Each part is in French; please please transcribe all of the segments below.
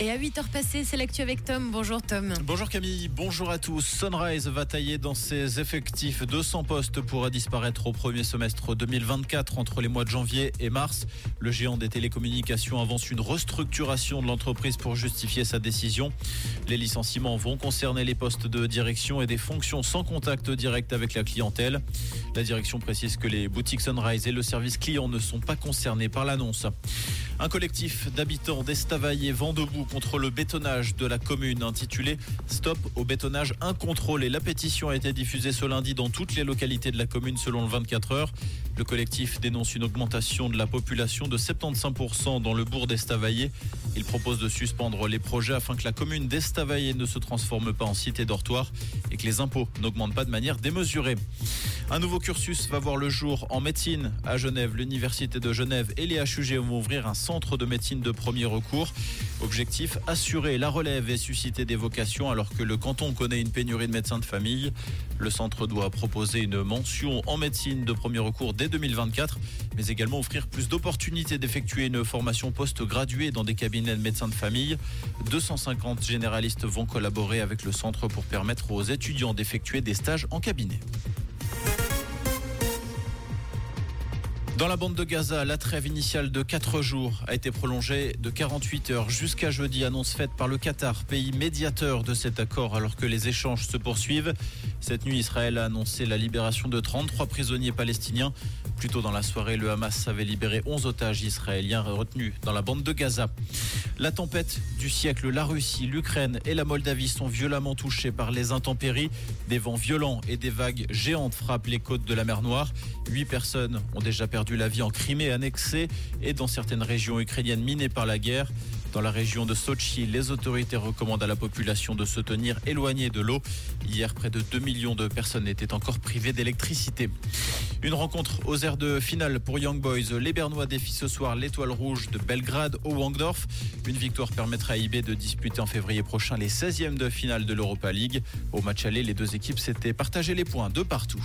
Et à 8h passées, c'est l'actu avec Tom. Bonjour Tom. Bonjour Camille, bonjour à tous. Sunrise va tailler dans ses effectifs 200 postes pourra disparaître au premier semestre 2024 entre les mois de janvier et mars. Le géant des télécommunications avance une restructuration de l'entreprise pour justifier sa décision. Les licenciements vont concerner les postes de direction et des fonctions sans contact direct avec la clientèle. La direction précise que les boutiques Sunrise et le service client ne sont pas concernés par l'annonce. Un collectif d'habitants d'Estavayer vent debout contre le bétonnage de la commune intitulé Stop au bétonnage incontrôlé. La pétition a été diffusée ce lundi dans toutes les localités de la commune selon le 24 heures. Le collectif dénonce une augmentation de la population de 75% dans le bourg d'Estavayer. Il propose de suspendre les projets afin que la commune d'Estavayer ne se transforme pas en cité dortoir et que les impôts n'augmentent pas de manière démesurée. Un nouveau cursus va voir le jour en médecine à Genève. L'université de Genève et les HUG vont ouvrir un centre de médecine de premier recours. Objectif assurer la relève et susciter des vocations alors que le canton connaît une pénurie de médecins de famille. Le centre doit proposer une mention en médecine de premier recours dès 2024, mais également offrir plus d'opportunités d'effectuer une formation post-graduée dans des cabinets de médecins de famille. 250 généralistes vont collaborer avec le centre pour permettre aux étudiants d'effectuer des stages en cabinet. Dans la bande de Gaza, la trêve initiale de 4 jours a été prolongée de 48 heures jusqu'à jeudi, annonce faite par le Qatar, pays médiateur de cet accord alors que les échanges se poursuivent. Cette nuit, Israël a annoncé la libération de 33 prisonniers palestiniens. Plus tôt dans la soirée, le Hamas avait libéré 11 otages israéliens retenus dans la bande de Gaza. La tempête du siècle, la Russie, l'Ukraine et la Moldavie sont violemment touchées par les intempéries. Des vents violents et des vagues géantes frappent les côtes de la mer Noire. Huit personnes ont déjà perdu la vie en Crimée annexée et dans certaines régions ukrainiennes minées par la guerre. Dans la région de Sochi, les autorités recommandent à la population de se tenir éloignée de l'eau. Hier, près de 2 millions de personnes étaient encore privées d'électricité. Une rencontre aux aires de finale pour Young Boys. Les Bernois défient ce soir l'étoile rouge de Belgrade au Wangdorf. Une victoire permettra à IB de disputer en février prochain les 16e de finale de l'Europa League. Au match aller, les deux équipes s'étaient partagé les points de partout.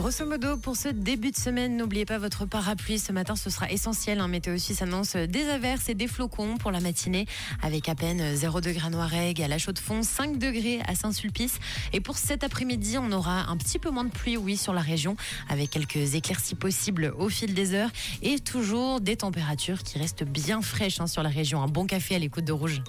Grosso modo, pour ce début de semaine, n'oubliez pas votre parapluie. Ce matin, ce sera essentiel. Un Météo Suisse annonce des averses et des flocons pour la matinée, avec à peine 0 degré à à la Chaux-de-Fonds, 5 degrés à Saint-Sulpice. Et pour cet après-midi, on aura un petit peu moins de pluie, oui, sur la région, avec quelques éclaircies possibles au fil des heures et toujours des températures qui restent bien fraîches hein, sur la région. Un bon café à l'écoute de Rouge.